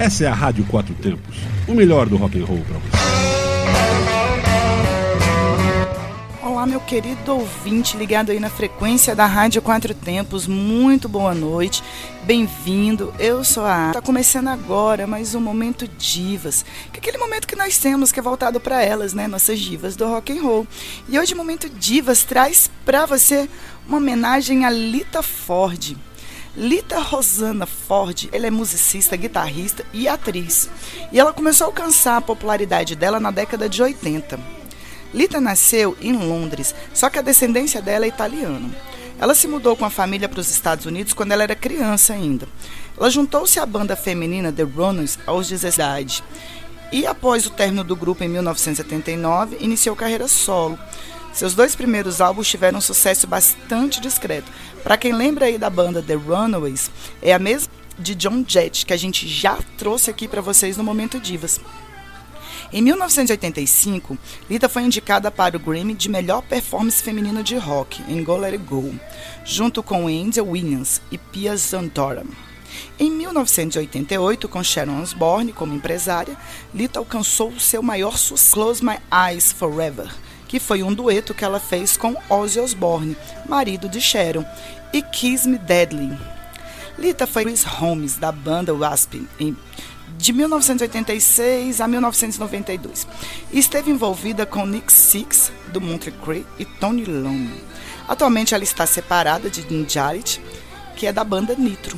Essa é a Rádio Quatro Tempos, o melhor do rock and roll para você. Olá, meu querido ouvinte ligado aí na frequência da Rádio Quatro Tempos. Muito boa noite, bem-vindo. Eu sou a. Está começando agora mais um momento divas, que é aquele momento que nós temos que é voltado para elas, né, nossas divas do rock and roll. E hoje o momento divas traz para você uma homenagem a Lita Ford. Lita Rosana Ford, ela é musicista, guitarrista e atriz. E ela começou a alcançar a popularidade dela na década de 80. Lita nasceu em Londres, só que a descendência dela é italiana. Ela se mudou com a família para os Estados Unidos quando ela era criança ainda. Ela juntou-se à banda feminina The Runners aos 16 e após o término do grupo em 1979, iniciou carreira solo. Seus dois primeiros álbuns tiveram um sucesso bastante discreto. Para quem lembra aí da banda The Runaways, é a mesma de John Jett, que a gente já trouxe aqui para vocês no Momento Divas. Em 1985, Lita foi indicada para o Grammy de Melhor Performance Feminina de Rock em Go Let It Go, junto com Angel Williams e Pia Zandora. Em 1988, com Sharon Osbourne como empresária, Lita alcançou seu maior sucesso, Close My Eyes Forever, que foi um dueto que ela fez com Ozzy Osbourne, marido de Sharon, e Kiss Me Deadly. Lita foi Chris Holmes, da banda Wasp, em, de 1986 a 1992, e esteve envolvida com Nick Six, do Monterey Cree, e Tony Long. Atualmente ela está separada de Dean Jarrett, que é da banda Nitro.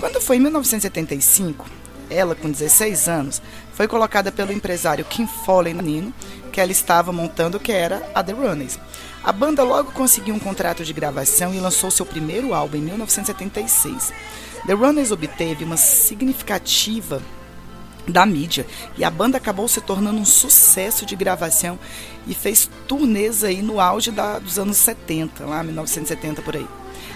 Quando foi em 1975, ela, com 16 anos, foi colocada pelo empresário Kim Foley Nino que ela estava montando, que era a The Runaways. A banda logo conseguiu um contrato de gravação e lançou seu primeiro álbum em 1976. The Runaways obteve uma significativa da mídia e a banda acabou se tornando um sucesso de gravação e fez turnês aí no auge da, dos anos 70, lá 1970 por aí.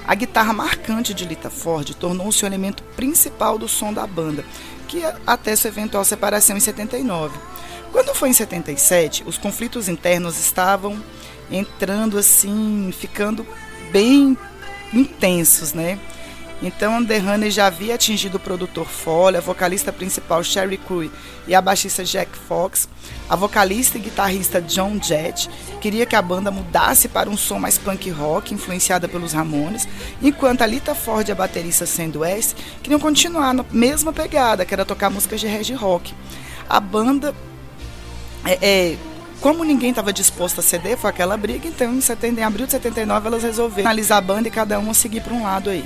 A guitarra marcante de Lita Ford tornou-se o elemento principal do som da banda, que até sua eventual separação em 79. Quando foi em 77, os conflitos internos estavam entrando assim, ficando bem intensos, né? Então, The Honey já havia atingido o produtor Foley, a vocalista principal Sherry Crew e a baixista Jack Fox. A vocalista e guitarrista John Jett queria que a banda mudasse para um som mais punk rock, influenciada pelos Ramones, enquanto a Lita Ford e a baterista Sandy West queriam continuar na mesma pegada, que era tocar músicas de reggae rock. A banda é, é, como ninguém estava disposto a ceder, foi aquela briga, então em, setembro, em abril de 79 elas resolveram analisar a banda e cada uma seguir para um lado aí.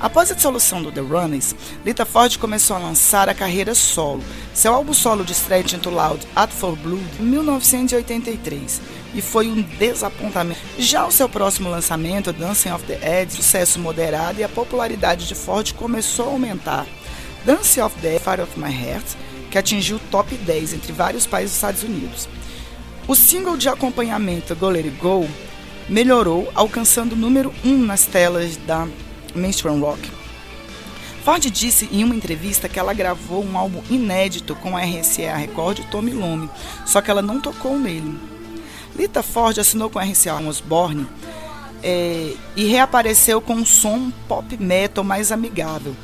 Após a dissolução do The Runners, Lita Ford começou a lançar a carreira solo. Seu álbum solo de estreia intitulado At For Blood, em 1983, e foi um desapontamento. Já o seu próximo lançamento, Dancing of the Edge, sucesso moderado e a popularidade de Ford começou a aumentar. Dancing of the Fire of My Heart que atingiu o top 10 entre vários países dos Estados Unidos. O single de acompanhamento Go Let It Go melhorou, alcançando o número 1 nas telas da Mainstream Rock. Ford disse em uma entrevista que ela gravou um álbum inédito com a RCA Record Tommy Lume, só que ela não tocou nele. Lita Ford assinou com a RCA Osborne é, e reapareceu com um som pop metal mais amigável,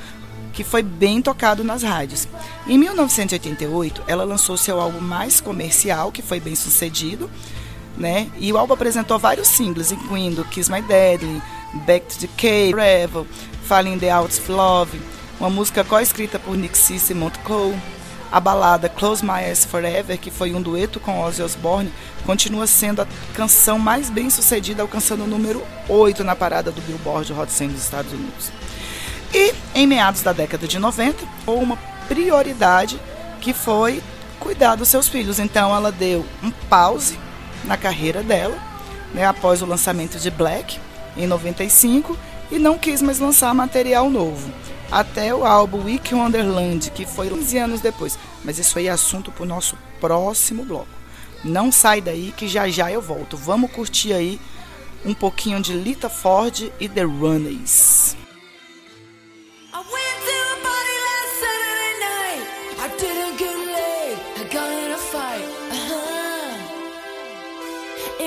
que foi bem tocado nas rádios. Em 1988, ela lançou seu álbum mais comercial, que foi bem sucedido, né? E o álbum apresentou vários singles, incluindo Kiss My Deadly, Back to the Cave, Forever, Falling the Out of Love, uma música co-escrita por Nick Cisse e Cole. A balada Close My Eyes Forever, que foi um dueto com Ozzy Osbourne, continua sendo a canção mais bem sucedida, alcançando o número 8 na parada do Billboard Hot 100 dos Estados Unidos. E em meados da década de 90, houve uma prioridade que foi cuidar dos seus filhos. Então ela deu um pause na carreira dela, né, após o lançamento de Black em 95 e não quis mais lançar material novo. Até o álbum Week Wonderland, que foi 15 anos depois. Mas isso aí é assunto para o nosso próximo bloco. Não sai daí que já já eu volto. Vamos curtir aí um pouquinho de Lita Ford e The Runaways.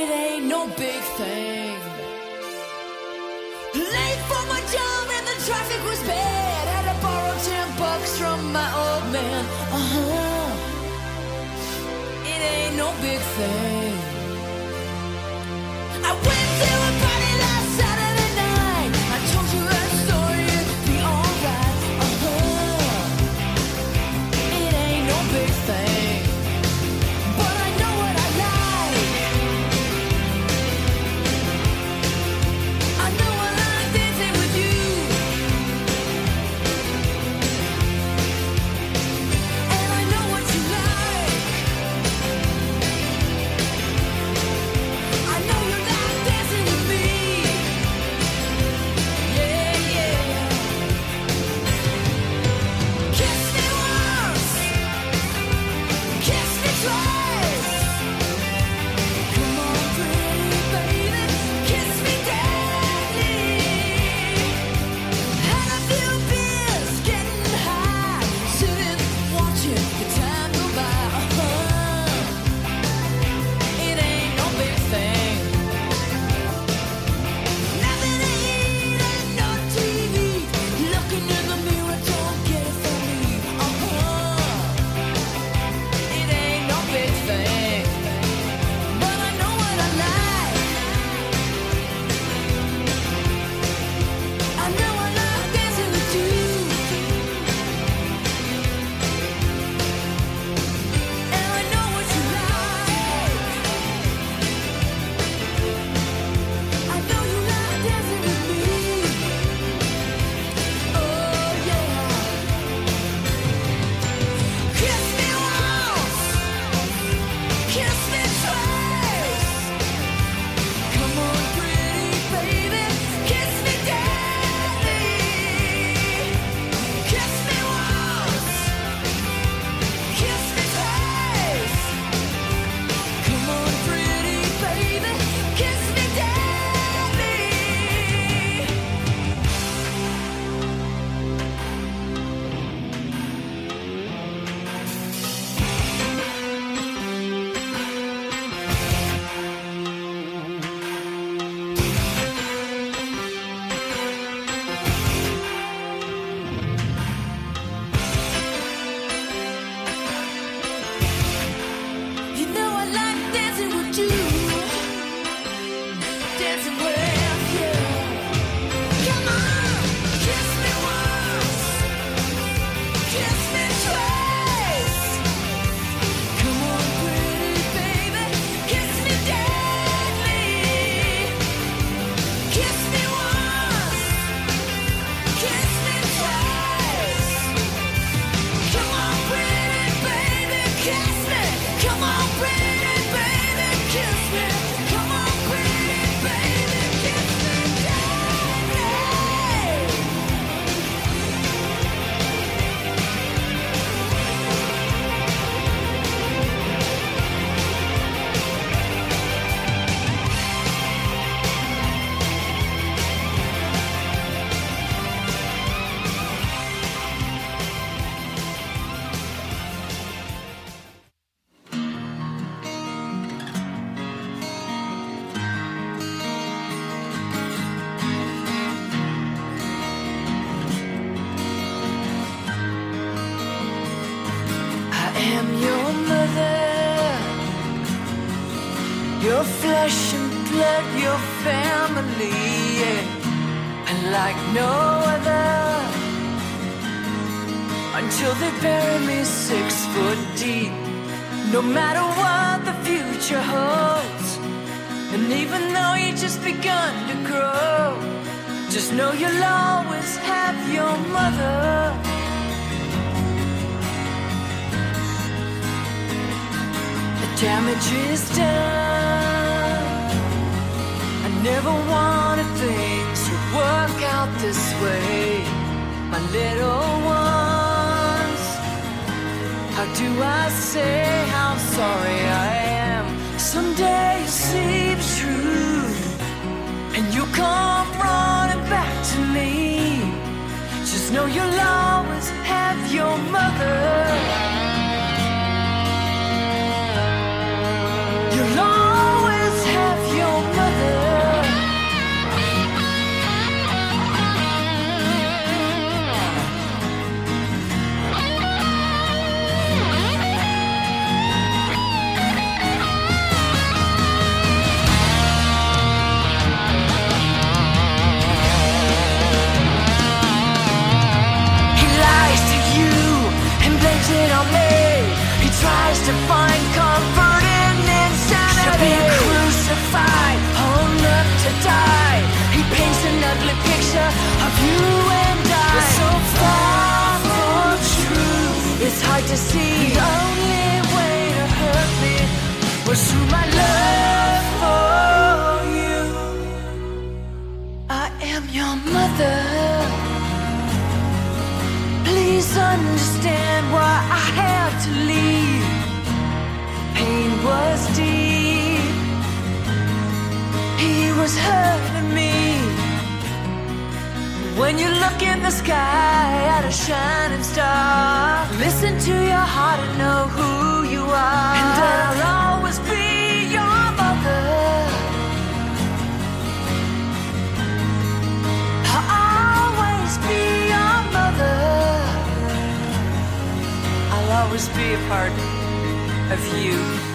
it ain't no big thing. Late for my job and the traffic was bad. Had to borrow ten bucks from my old man. Uh huh. It ain't no big thing. I went through. understand why I had to leave. Pain was deep. He was hurting me. When you look in the sky at a shining star, listen to your heart and know who you are. And I'll always be. always be a part of you.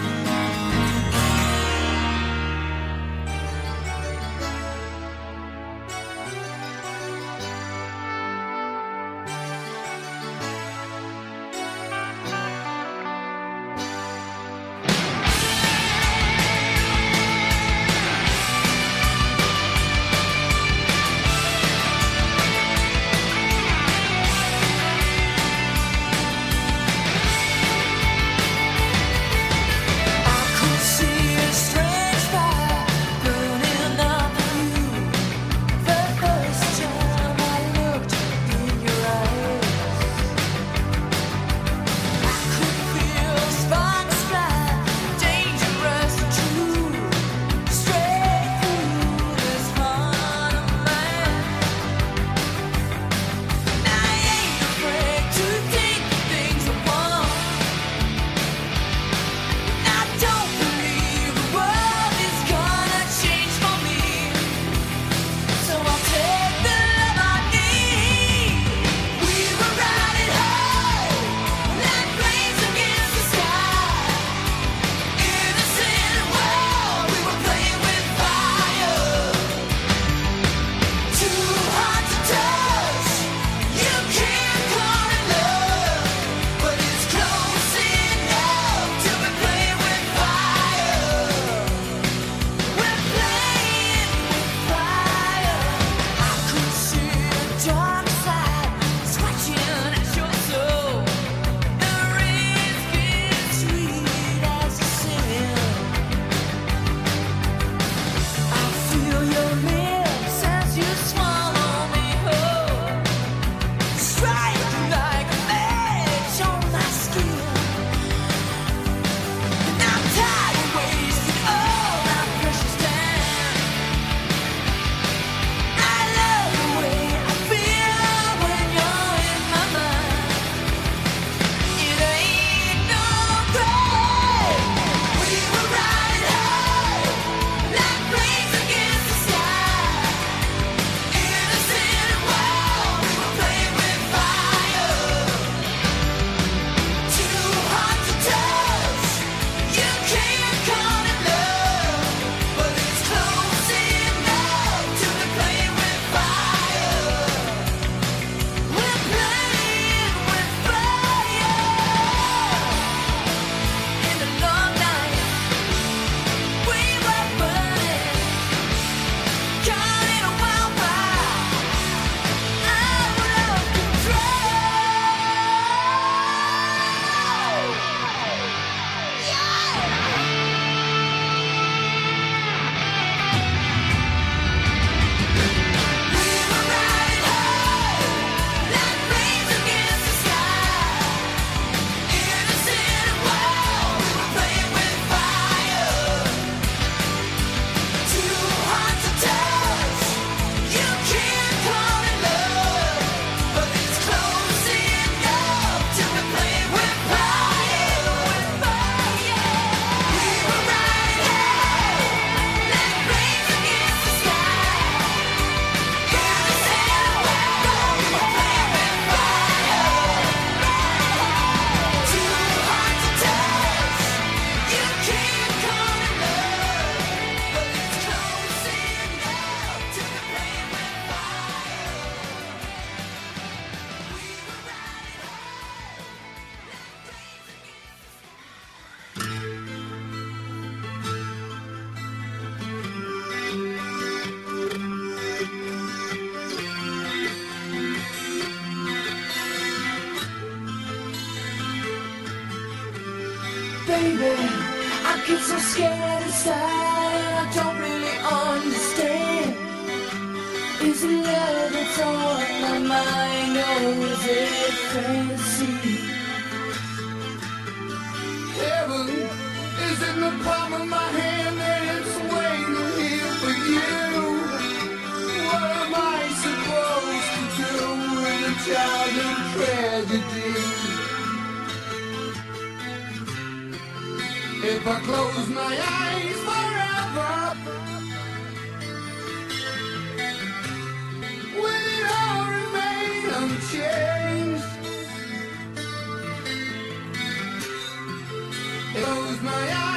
close my eyes.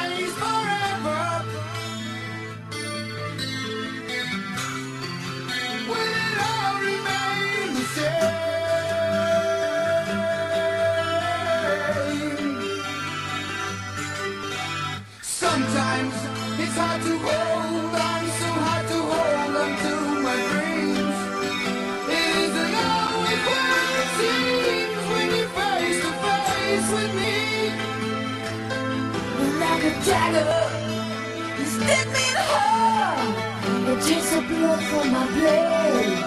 dagger. You stabbed me in the heart. It takes the blood from my blade.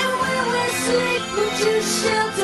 And when we sleep, would you shelter?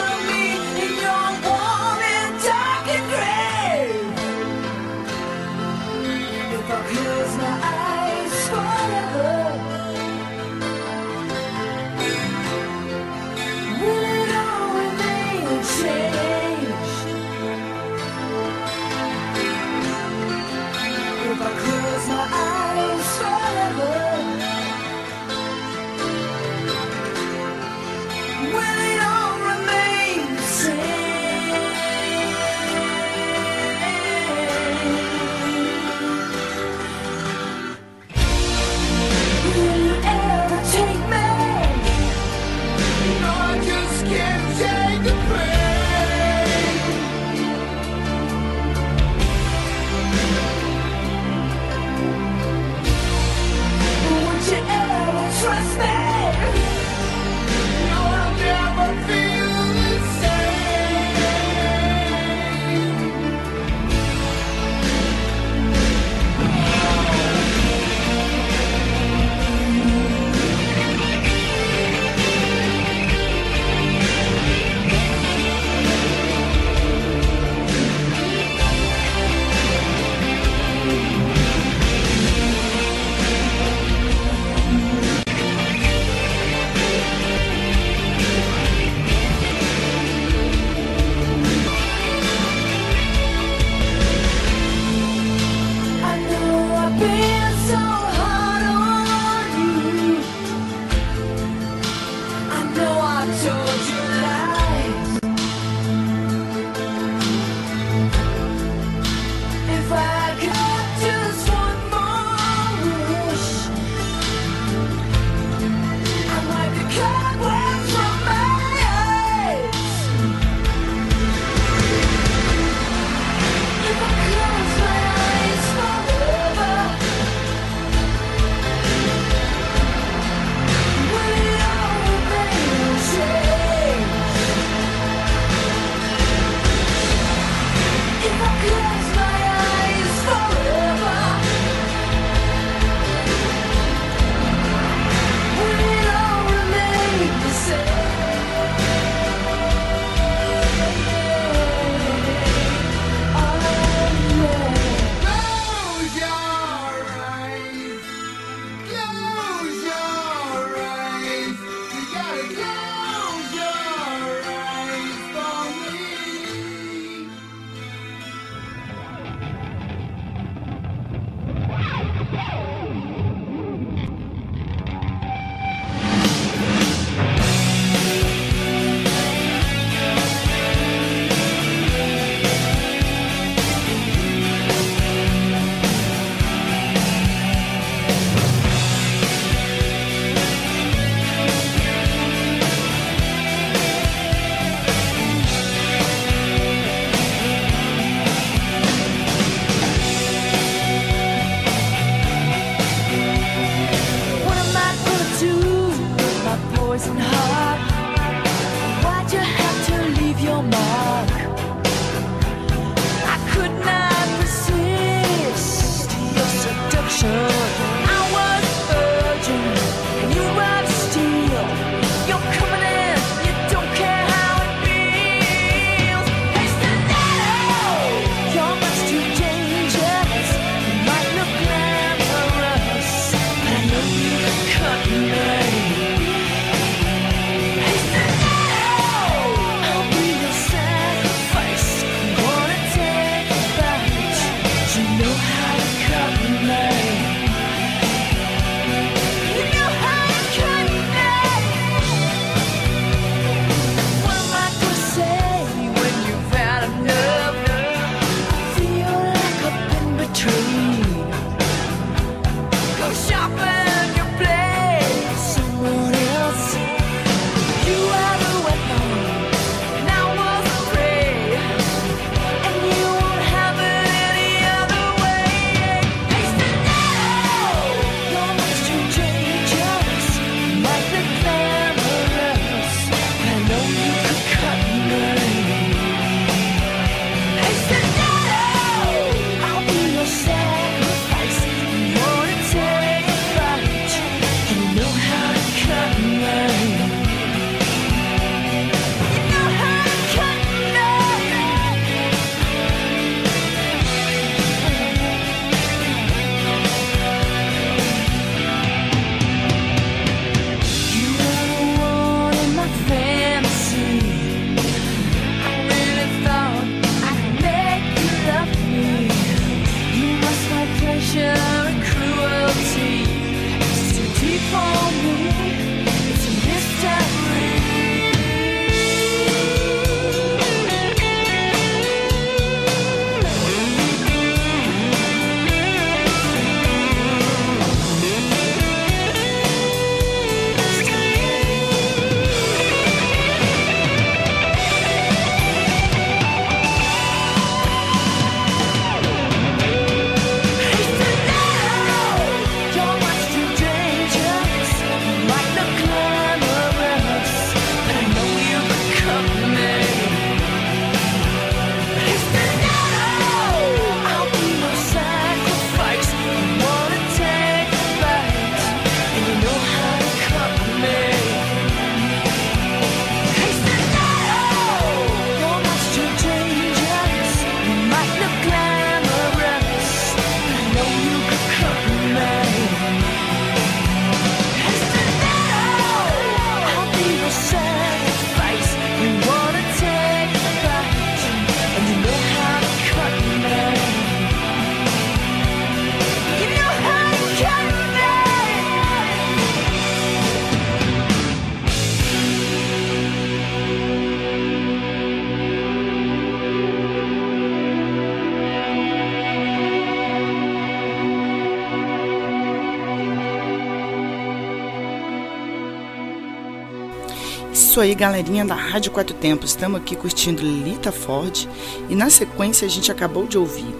aí, galerinha da Rádio Quatro Tempos. Estamos aqui curtindo Lita Ford e na sequência a gente acabou de ouvir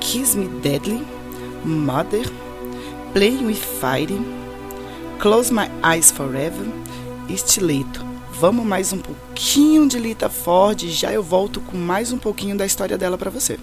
Kiss Me Deadly, Mother, Play With Fire, Close My Eyes Forever e Estileto. Vamos mais um pouquinho de Lita Ford e já eu volto com mais um pouquinho da história dela para você.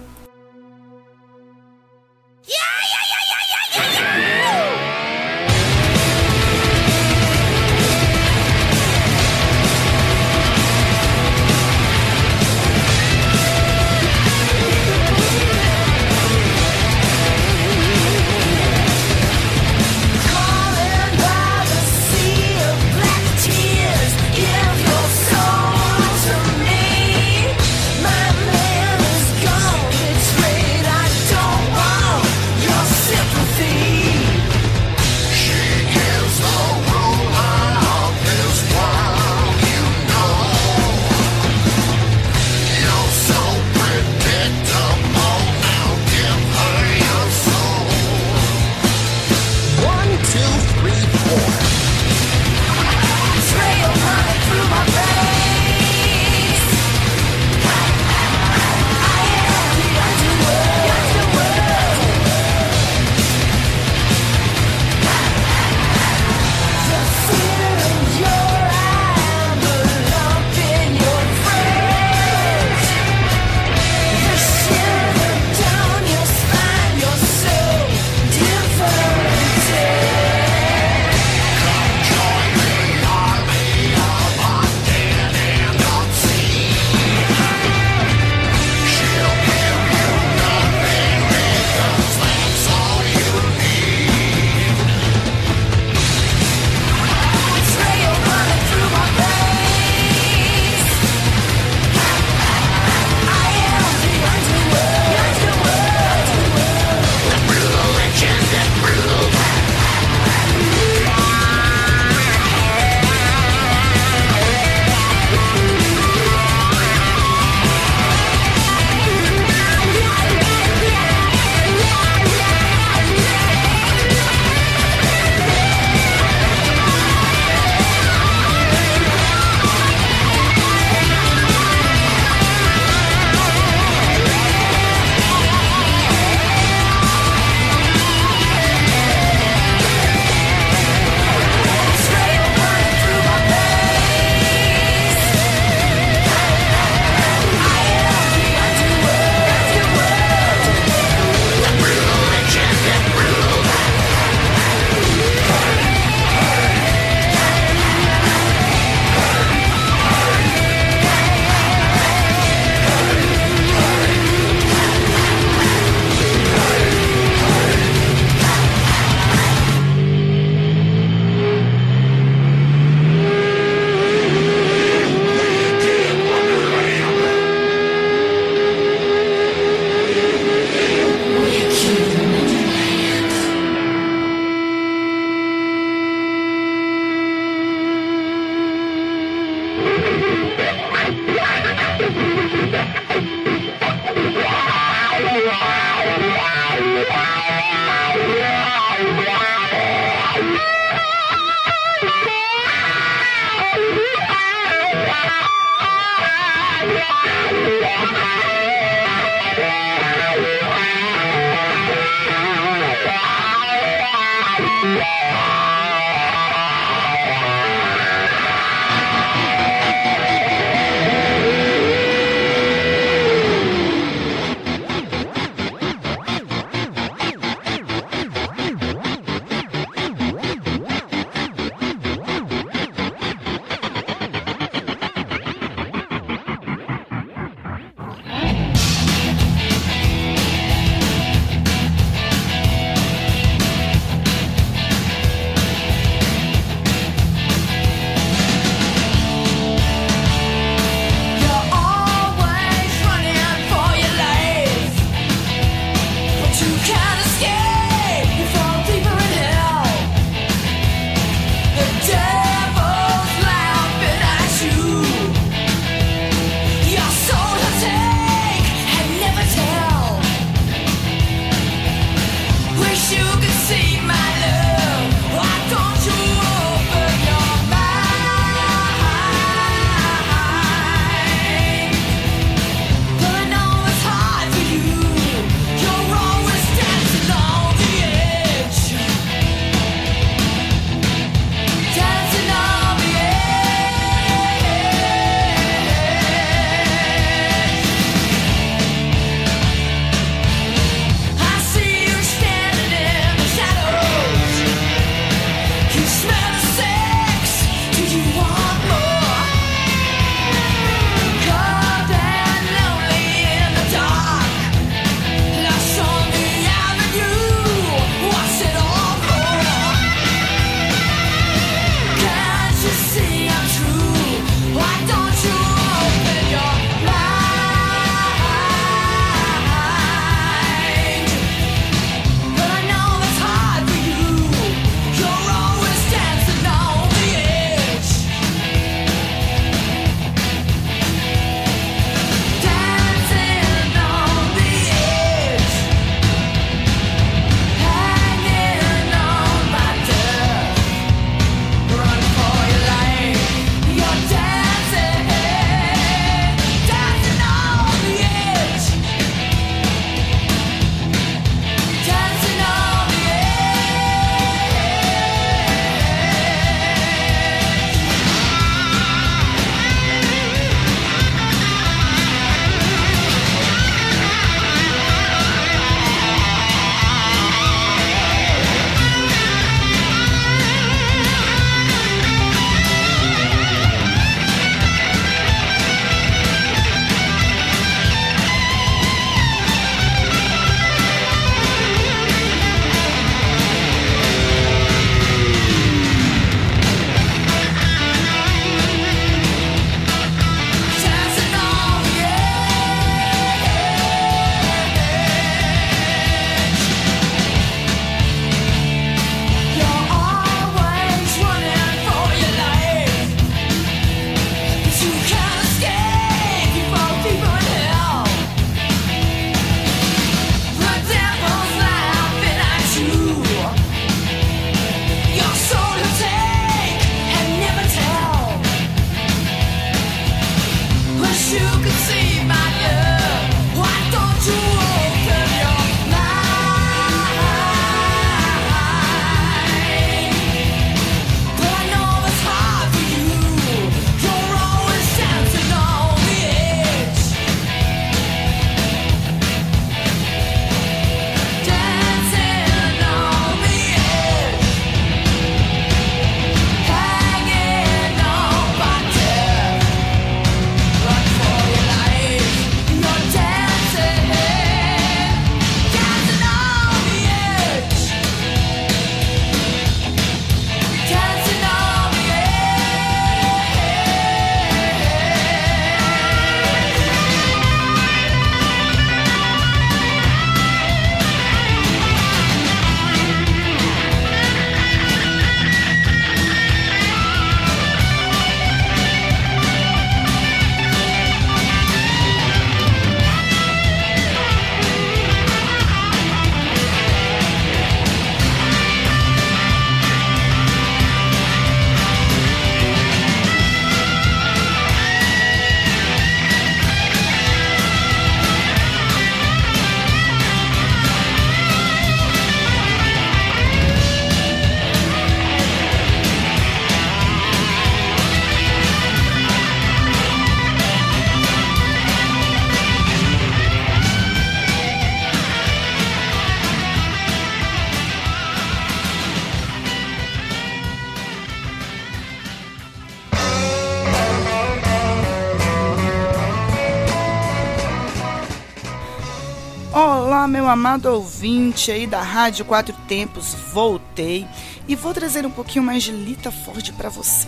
Amado ouvinte aí da Rádio Quatro Tempos, voltei e vou trazer um pouquinho mais de Lita Ford para você.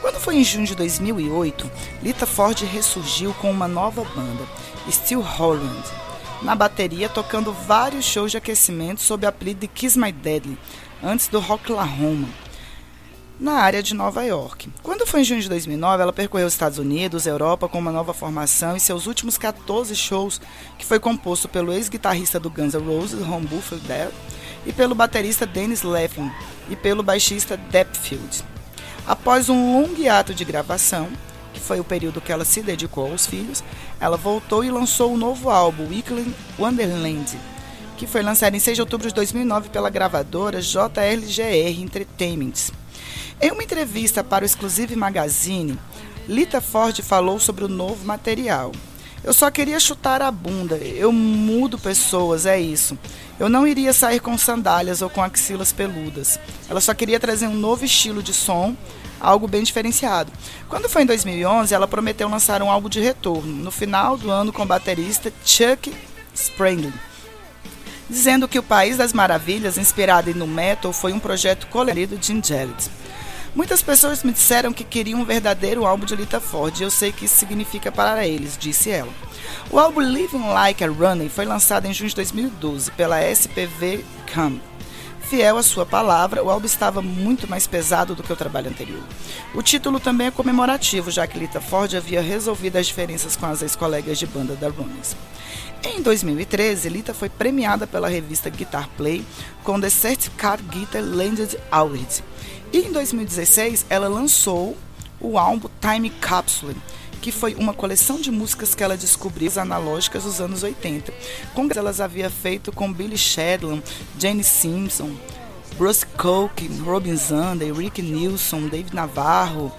Quando foi em junho de 2008, Lita Ford ressurgiu com uma nova banda, Steel Holland, na bateria tocando vários shows de aquecimento sob o apelido de Kiss My Deadly, antes do Rocklahoma na área de Nova York. Quando foi em junho de 2009, ela percorreu os Estados Unidos, Europa com uma nova formação e seus últimos 14 shows, que foi composto pelo ex-guitarrista do Guns N' Roses, Ron Buffer e pelo baterista Dennis Laffin e pelo baixista Depfield. Após um longo hiato de gravação, que foi o período que ela se dedicou aos filhos, ela voltou e lançou o novo álbum, Weekly Wonderland, que foi lançado em 6 de outubro de 2009 pela gravadora JLGR Entertainment. Em uma entrevista para o Exclusive Magazine, Lita Ford falou sobre o novo material. Eu só queria chutar a bunda, eu mudo pessoas, é isso. Eu não iria sair com sandálias ou com axilas peludas. Ela só queria trazer um novo estilo de som, algo bem diferenciado. Quando foi em 2011, ela prometeu lançar um álbum de retorno, no final do ano com o baterista Chuck Spranglin dizendo que o País das Maravilhas, inspirado no metal, foi um projeto colorido de Angelis. Muitas pessoas me disseram que queriam um verdadeiro álbum de Lita Ford e eu sei que isso significa para eles, disse ela. O álbum Living Like a Running foi lançado em junho de 2012 pela SPV Cam. Fiel à sua palavra, o álbum estava muito mais pesado do que o trabalho anterior. O título também é comemorativo, já que Lita Ford havia resolvido as diferenças com as ex-colegas de banda da Runners. Em 2013, Lita foi premiada pela revista Guitar Play com The Certificate Guitar Landed Award. E em 2016, ela lançou o álbum Time Capsule, que foi uma coleção de músicas que ela descobriu as analógicas dos anos 80. Com elas havia feito com Billy Shedlin, Jane Simpson, Bruce Cook, Robin Zander, Rick Nilsson, Dave Navarro,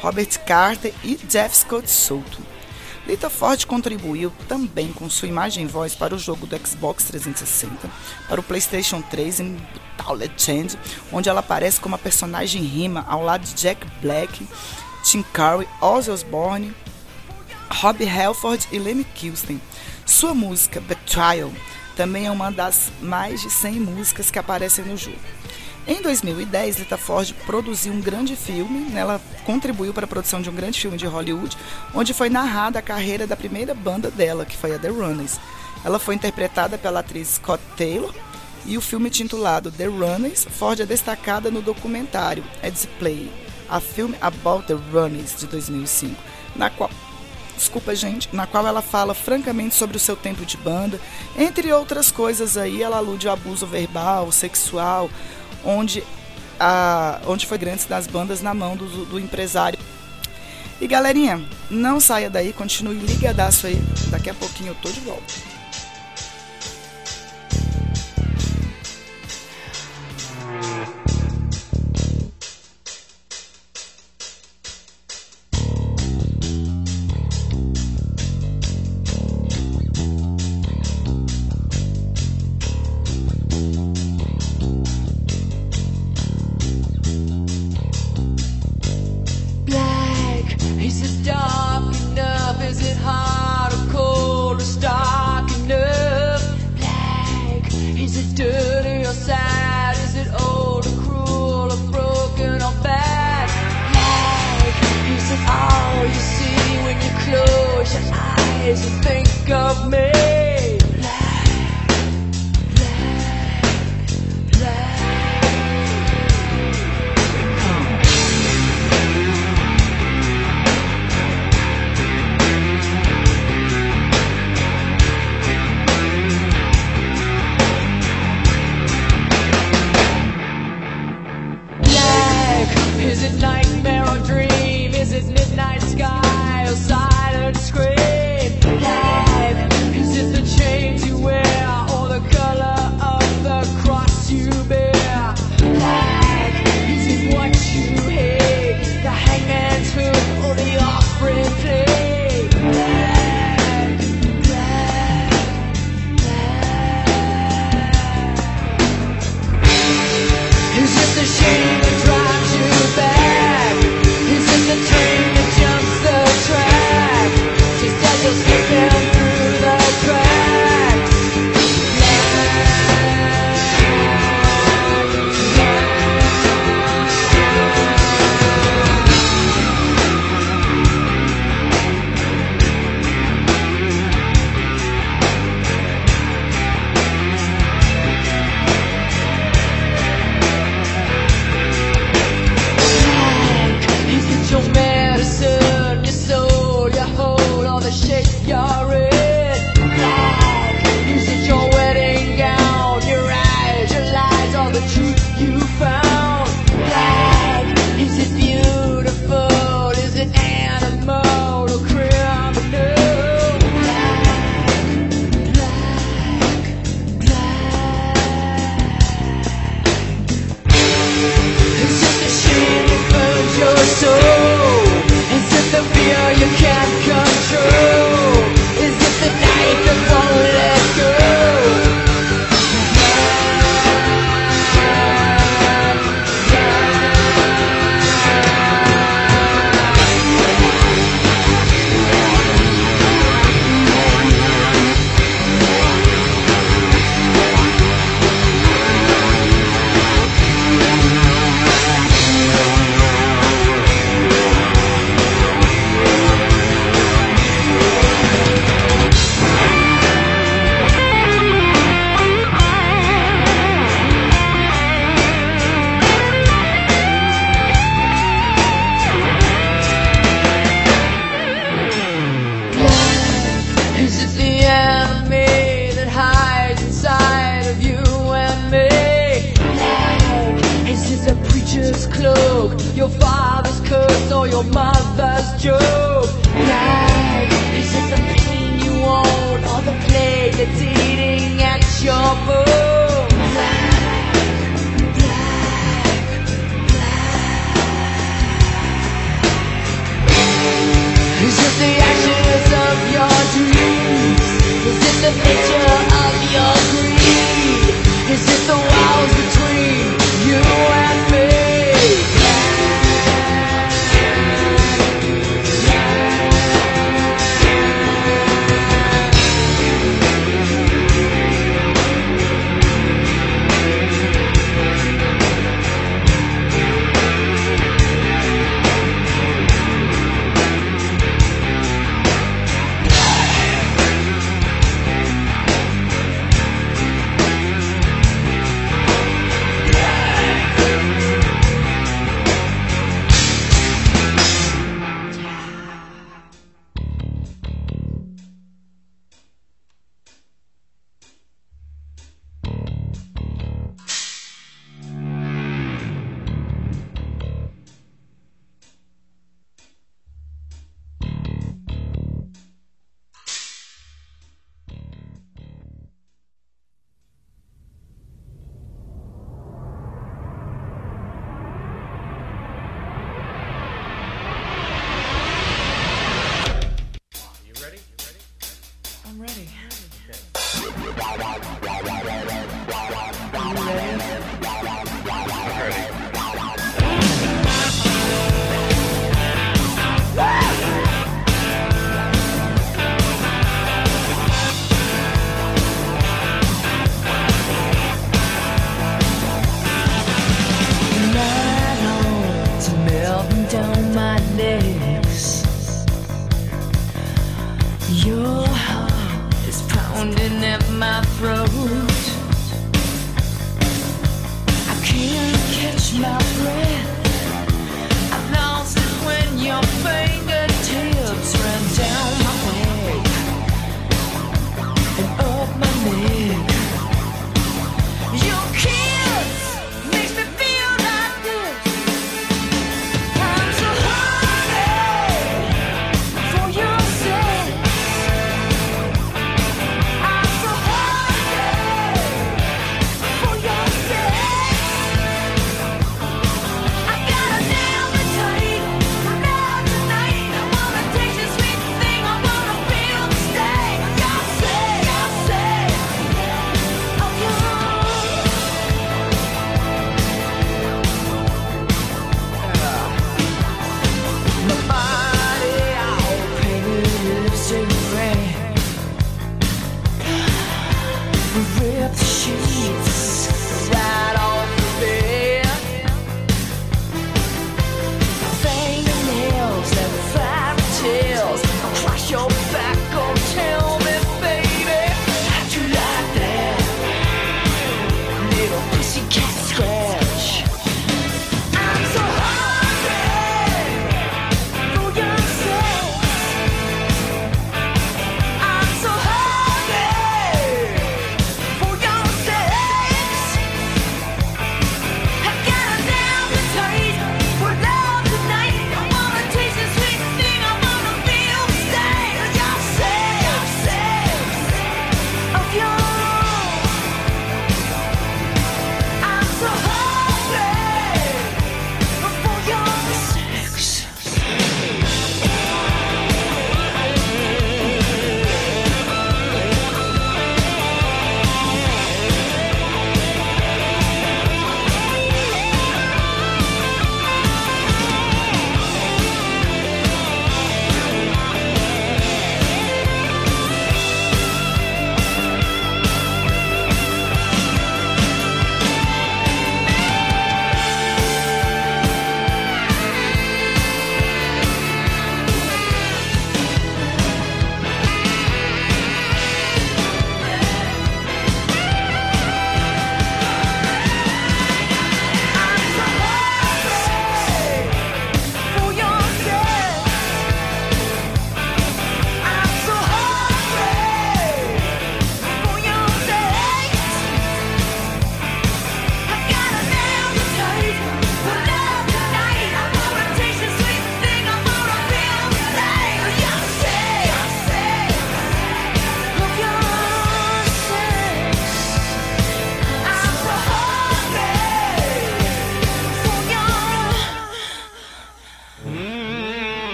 Robert Carter e Jeff Scott Soto. Lita Ford contribuiu também com sua imagem e voz para o jogo do Xbox 360, para o PlayStation 3 em Brutal Legend, onde ela aparece como a personagem Rima ao lado de Jack Black, Tim Curry, Ozzy Osbourne, Robbie Halford e Lemmy Kilsten. Sua música Betrayal também é uma das mais de 100 músicas que aparecem no jogo. Em 2010, Lita Ford produziu um grande filme, né, ela contribuiu para a produção de um grande filme de Hollywood, onde foi narrada a carreira da primeira banda dela, que foi a The Runners. Ela foi interpretada pela atriz Scott Taylor e o filme titulado The Runners, Ford é destacada no documentário Ed's Play, a filme About the Runners de 2005, na qual desculpa gente, na qual ela fala francamente sobre o seu tempo de banda, entre outras coisas aí, ela alude ao abuso verbal, sexual, onde, a, onde foi grandes das bandas na mão do, do empresário. E galerinha, não saia daí, continue ligadaço aí, daqui a pouquinho eu tô de volta.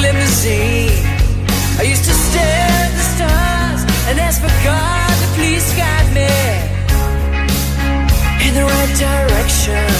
limousine. I used to stare at the stars and ask for God to please guide me in the right direction.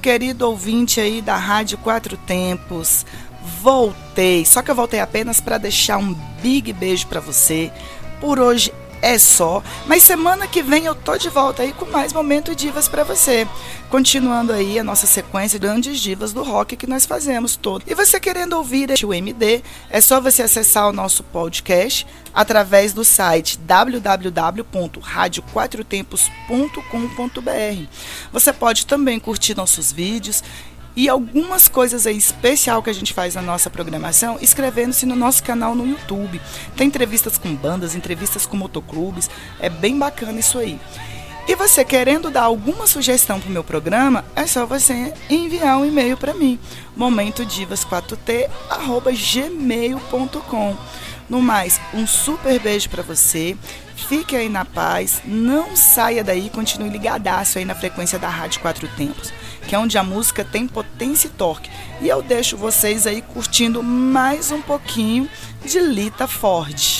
Querido ouvinte aí da Rádio Quatro Tempos. Voltei, só que eu voltei apenas para deixar um big beijo para você. Por hoje é só, mas semana que vem eu tô de volta aí com mais momento divas para você. Continuando aí a nossa sequência de grandes divas do rock que nós fazemos todo. E você querendo ouvir o MD, é só você acessar o nosso podcast através do site www.radioquatrotempos.com.br. Você pode também curtir nossos vídeos e algumas coisas aí especial que a gente faz na nossa programação, inscrevendo-se no nosso canal no YouTube. Tem entrevistas com bandas, entrevistas com motoclubes, é bem bacana isso aí. E você querendo dar alguma sugestão para o meu programa, é só você enviar um e-mail para mim, momentodivas4t@gmail.com. No mais, um super beijo para você. Fique aí na paz, não saia daí, continue ligadaço aí na frequência da Rádio Quatro Tempos, que é onde a música tem potência e torque. E eu deixo vocês aí curtindo mais um pouquinho de Lita Ford.